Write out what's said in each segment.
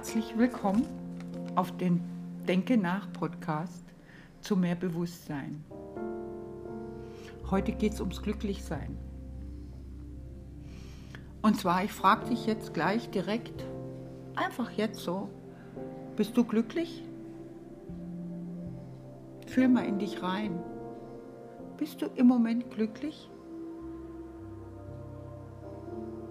Herzlich willkommen auf den Denke nach Podcast zu mehr Bewusstsein. Heute geht es ums Glücklichsein. Und zwar, ich frage dich jetzt gleich direkt, einfach jetzt so, bist du glücklich? Fühl mal in dich rein. Bist du im Moment glücklich?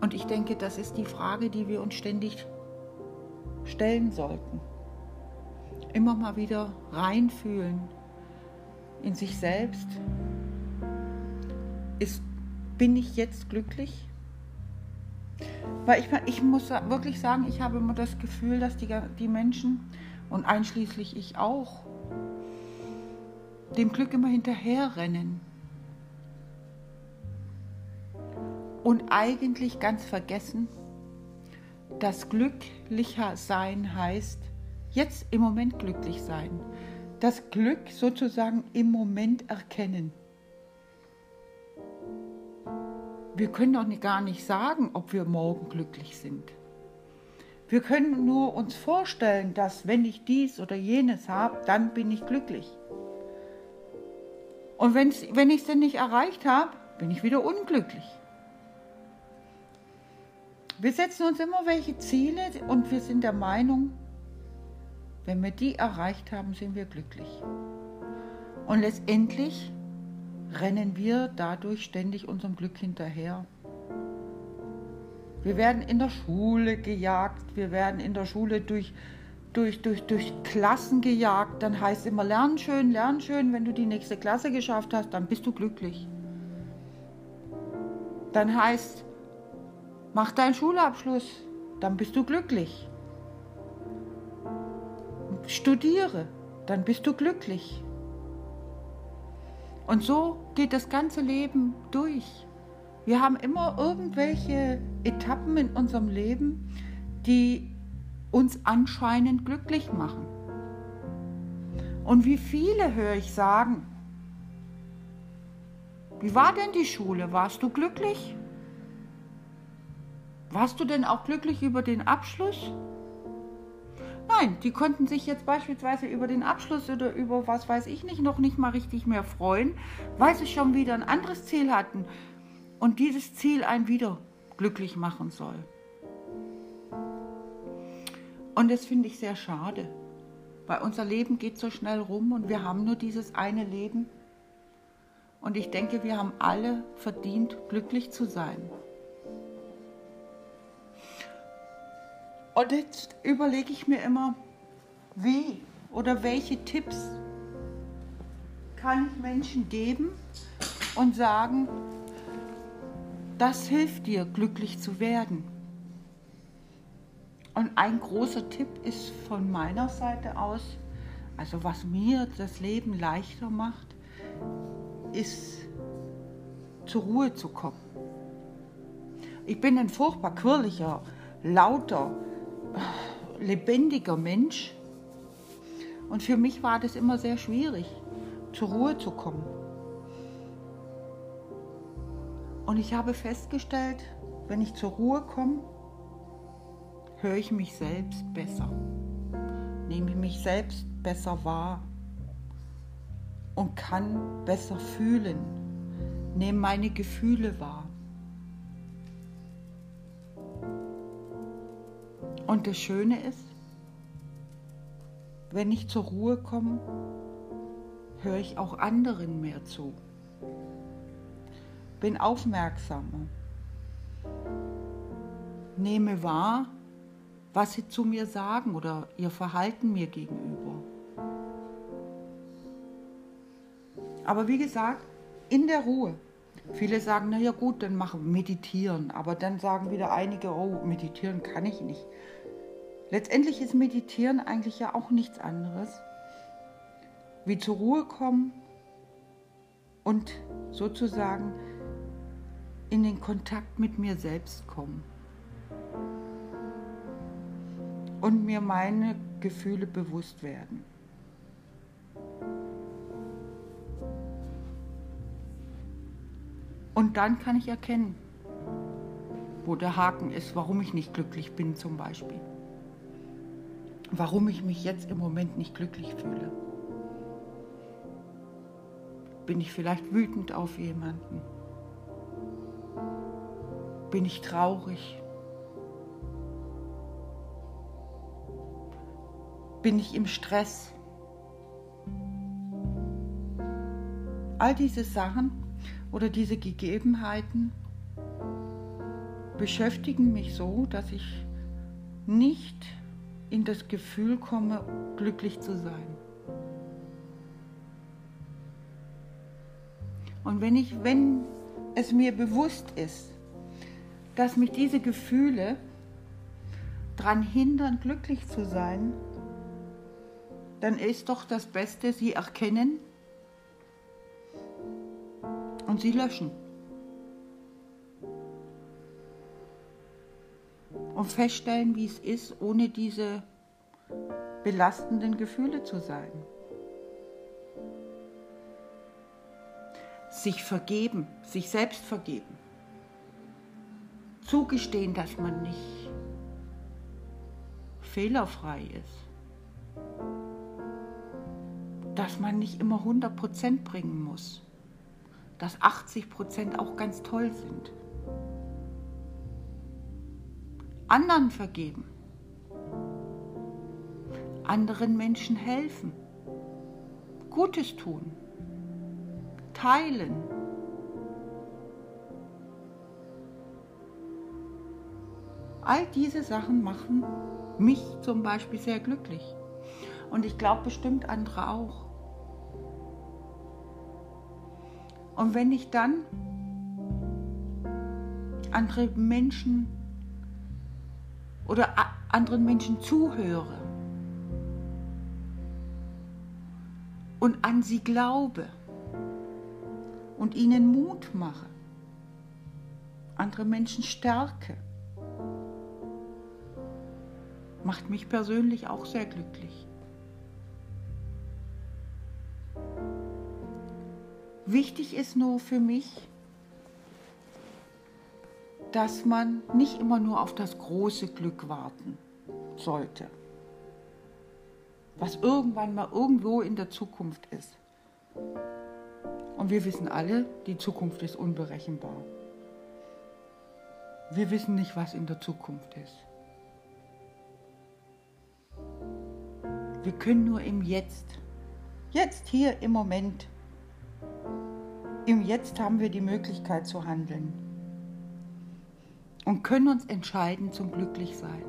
Und ich denke, das ist die Frage, die wir uns ständig stellen sollten. Immer mal wieder reinfühlen in sich selbst. Ist, bin ich jetzt glücklich? Weil ich, ich muss wirklich sagen, ich habe immer das Gefühl, dass die, die Menschen und einschließlich ich auch dem Glück immer hinterherrennen. Und eigentlich ganz vergessen, dass glücklicher sein heißt, jetzt im Moment glücklich sein. Das Glück sozusagen im Moment erkennen. Wir können doch gar nicht sagen, ob wir morgen glücklich sind. Wir können nur uns vorstellen, dass wenn ich dies oder jenes habe, dann bin ich glücklich. Und wenn ich es denn nicht erreicht habe, bin ich wieder unglücklich. Wir setzen uns immer welche Ziele und wir sind der Meinung, wenn wir die erreicht haben, sind wir glücklich. Und letztendlich rennen wir dadurch ständig unserem Glück hinterher. Wir werden in der Schule gejagt, wir werden in der Schule durch, durch, durch, durch Klassen gejagt. Dann heißt immer, lern schön, lern schön. Wenn du die nächste Klasse geschafft hast, dann bist du glücklich. Dann heißt, Mach deinen Schulabschluss, dann bist du glücklich. Studiere, dann bist du glücklich. Und so geht das ganze Leben durch. Wir haben immer irgendwelche Etappen in unserem Leben, die uns anscheinend glücklich machen. Und wie viele höre ich sagen, wie war denn die Schule? Warst du glücklich? Warst du denn auch glücklich über den Abschluss? Nein, die konnten sich jetzt beispielsweise über den Abschluss oder über was weiß ich nicht noch nicht mal richtig mehr freuen, weil sie schon wieder ein anderes Ziel hatten und dieses Ziel einen wieder glücklich machen soll. Und das finde ich sehr schade, weil unser Leben geht so schnell rum und wir haben nur dieses eine Leben. Und ich denke, wir haben alle verdient, glücklich zu sein. Und jetzt überlege ich mir immer, wie oder welche Tipps kann ich Menschen geben und sagen, das hilft dir, glücklich zu werden. Und ein großer Tipp ist von meiner Seite aus, also was mir das Leben leichter macht, ist zur Ruhe zu kommen. Ich bin ein furchtbar quirliger, lauter, lebendiger Mensch. Und für mich war das immer sehr schwierig, zur Ruhe zu kommen. Und ich habe festgestellt, wenn ich zur Ruhe komme, höre ich mich selbst besser, nehme mich selbst besser wahr und kann besser fühlen, nehme meine Gefühle wahr. Und das Schöne ist, wenn ich zur Ruhe komme, höre ich auch anderen mehr zu. Bin aufmerksamer. Nehme wahr, was sie zu mir sagen oder ihr Verhalten mir gegenüber. Aber wie gesagt, in der Ruhe. Viele sagen, naja gut, dann machen meditieren. Aber dann sagen wieder einige, oh, meditieren kann ich nicht. Letztendlich ist Meditieren eigentlich ja auch nichts anderes wie zur Ruhe kommen und sozusagen in den Kontakt mit mir selbst kommen und mir meine Gefühle bewusst werden. Und dann kann ich erkennen, wo der Haken ist, warum ich nicht glücklich bin zum Beispiel. Warum ich mich jetzt im Moment nicht glücklich fühle. Bin ich vielleicht wütend auf jemanden? Bin ich traurig? Bin ich im Stress? All diese Sachen oder diese Gegebenheiten beschäftigen mich so, dass ich nicht in das Gefühl komme, glücklich zu sein. Und wenn ich, wenn es mir bewusst ist, dass mich diese Gefühle daran hindern, glücklich zu sein, dann ist doch das Beste, sie erkennen und sie löschen. Und feststellen, wie es ist, ohne diese belastenden Gefühle zu sein. Sich vergeben, sich selbst vergeben. Zugestehen, dass man nicht fehlerfrei ist. Dass man nicht immer 100% bringen muss dass 80 Prozent auch ganz toll sind. Anderen vergeben. Anderen Menschen helfen. Gutes tun. Teilen. All diese Sachen machen mich zum Beispiel sehr glücklich. Und ich glaube bestimmt andere auch. Und wenn ich dann andere Menschen oder anderen Menschen zuhöre und an sie glaube und ihnen Mut mache, andere Menschen stärke, macht mich persönlich auch sehr glücklich. Wichtig ist nur für mich, dass man nicht immer nur auf das große Glück warten sollte, was irgendwann mal irgendwo in der Zukunft ist. Und wir wissen alle, die Zukunft ist unberechenbar. Wir wissen nicht, was in der Zukunft ist. Wir können nur im Jetzt, jetzt hier im Moment im Jetzt haben wir die Möglichkeit zu handeln und können uns entscheiden zum Glücklichsein.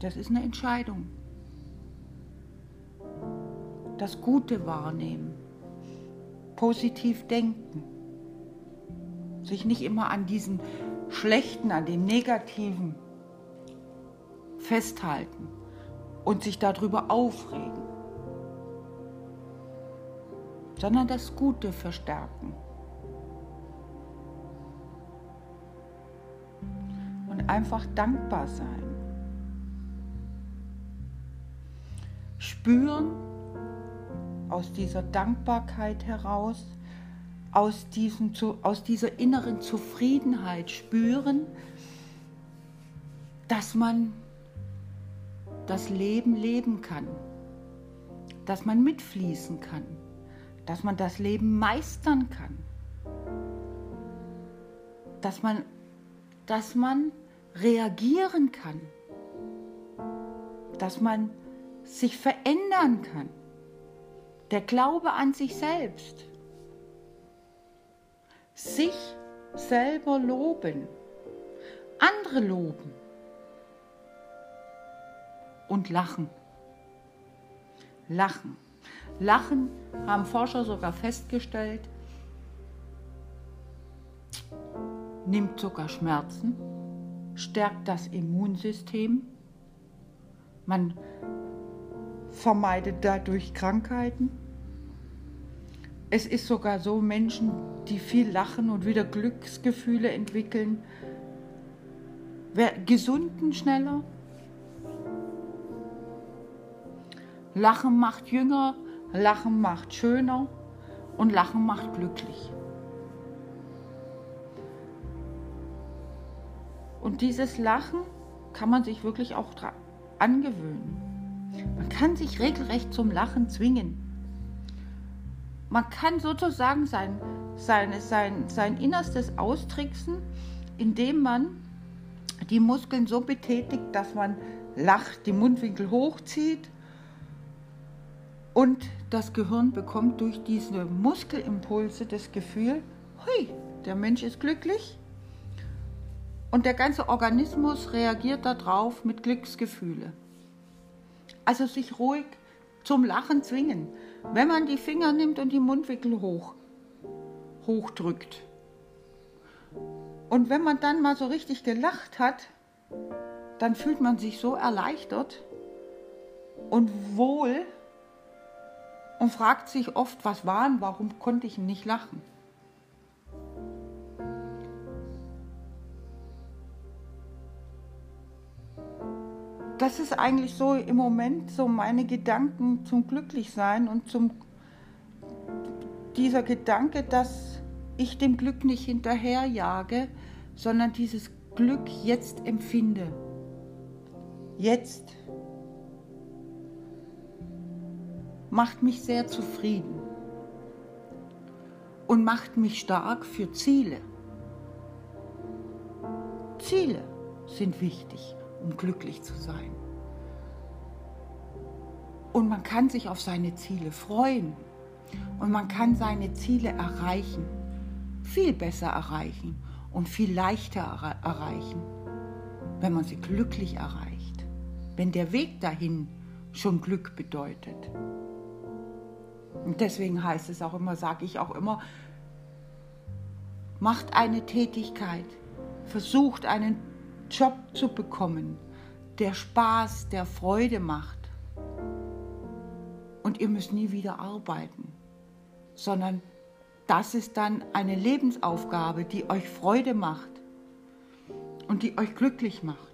Das ist eine Entscheidung. Das Gute wahrnehmen, positiv denken, sich nicht immer an diesen Schlechten, an den Negativen festhalten und sich darüber aufregen sondern das Gute verstärken. Einfach dankbar sein. Spüren aus dieser Dankbarkeit heraus, aus, diesem, aus dieser inneren Zufriedenheit spüren, dass man das Leben leben kann, dass man mitfließen kann dass man das Leben meistern kann, dass man, dass man reagieren kann, dass man sich verändern kann. Der Glaube an sich selbst. Sich selber loben, andere loben und lachen. Lachen. Lachen haben Forscher sogar festgestellt, nimmt sogar Schmerzen, stärkt das Immunsystem, man vermeidet dadurch Krankheiten. Es ist sogar so, Menschen, die viel lachen und wieder Glücksgefühle entwickeln, gesunden schneller. Lachen macht jünger, Lachen macht schöner und Lachen macht glücklich. Und dieses Lachen kann man sich wirklich auch angewöhnen. Man kann sich regelrecht zum Lachen zwingen. Man kann sozusagen sein, sein, sein, sein Innerstes austricksen, indem man die Muskeln so betätigt, dass man lacht, die Mundwinkel hochzieht und das Gehirn bekommt durch diese Muskelimpulse das Gefühl, hui, der Mensch ist glücklich und der ganze Organismus reagiert darauf mit Glücksgefühle. Also sich ruhig zum Lachen zwingen. Wenn man die Finger nimmt und die Mundwinkel hoch, hochdrückt. Und wenn man dann mal so richtig gelacht hat, dann fühlt man sich so erleichtert und wohl und fragt sich oft, was war und warum konnte ich nicht lachen. Das ist eigentlich so im Moment so meine Gedanken zum Glücklichsein und zum dieser Gedanke, dass ich dem Glück nicht hinterherjage, sondern dieses Glück jetzt empfinde. Jetzt macht mich sehr zufrieden und macht mich stark für Ziele. Ziele sind wichtig um glücklich zu sein. Und man kann sich auf seine Ziele freuen. Und man kann seine Ziele erreichen. Viel besser erreichen und viel leichter erreichen, wenn man sie glücklich erreicht. Wenn der Weg dahin schon Glück bedeutet. Und deswegen heißt es auch immer, sage ich auch immer, macht eine Tätigkeit, versucht einen Job zu bekommen, der Spaß, der Freude macht. Und ihr müsst nie wieder arbeiten, sondern das ist dann eine Lebensaufgabe, die euch Freude macht und die euch glücklich macht.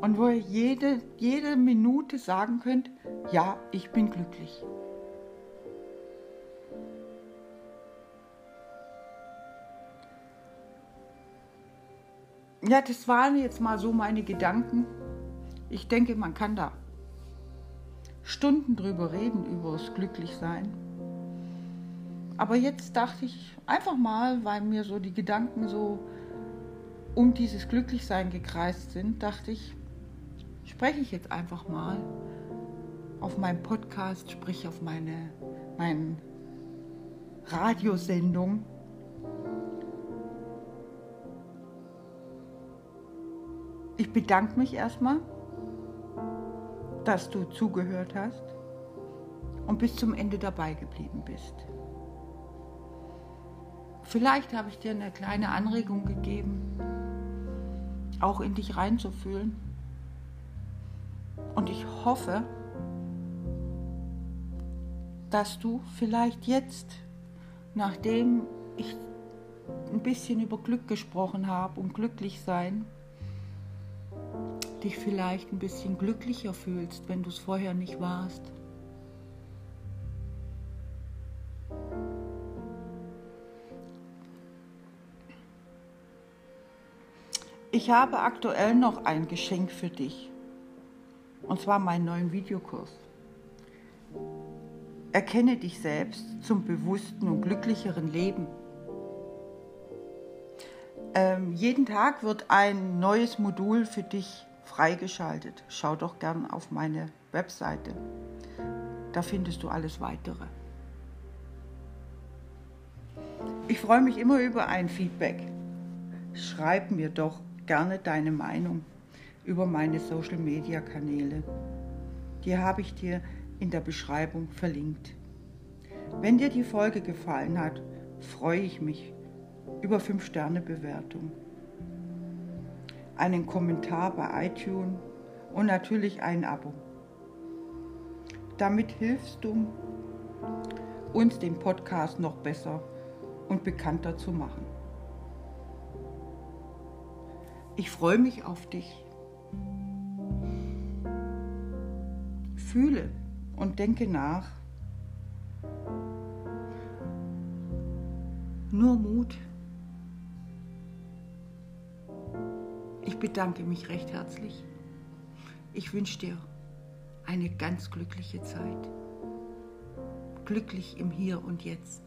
Und wo ihr jede, jede Minute sagen könnt, ja, ich bin glücklich. Ja, das waren jetzt mal so meine Gedanken. Ich denke, man kann da Stunden drüber reden, über das Glücklichsein. Aber jetzt dachte ich einfach mal, weil mir so die Gedanken so um dieses Glücklichsein gekreist sind, dachte ich, spreche ich jetzt einfach mal auf meinem Podcast, sprich auf meine, meine Radiosendung Ich bedanke mich erstmal, dass du zugehört hast und bis zum Ende dabei geblieben bist. Vielleicht habe ich dir eine kleine Anregung gegeben, auch in dich reinzufühlen. Und ich hoffe, dass du vielleicht jetzt, nachdem ich ein bisschen über Glück gesprochen habe und glücklich sein, dich vielleicht ein bisschen glücklicher fühlst, wenn du es vorher nicht warst. Ich habe aktuell noch ein Geschenk für dich. Und zwar meinen neuen Videokurs. Erkenne dich selbst zum bewussten und glücklicheren Leben. Ähm, jeden Tag wird ein neues Modul für dich freigeschaltet. Schau doch gern auf meine Webseite. Da findest du alles weitere. Ich freue mich immer über ein Feedback. Schreib mir doch gerne deine Meinung über meine Social-Media-Kanäle. Die habe ich dir in der Beschreibung verlinkt. Wenn dir die Folge gefallen hat, freue ich mich über 5-Sterne-Bewertung einen Kommentar bei iTunes und natürlich ein Abo. Damit hilfst du uns, den Podcast noch besser und bekannter zu machen. Ich freue mich auf dich. Fühle und denke nach. Nur Mut. Bedanke mich recht herzlich. Ich wünsche dir eine ganz glückliche Zeit. Glücklich im Hier und Jetzt.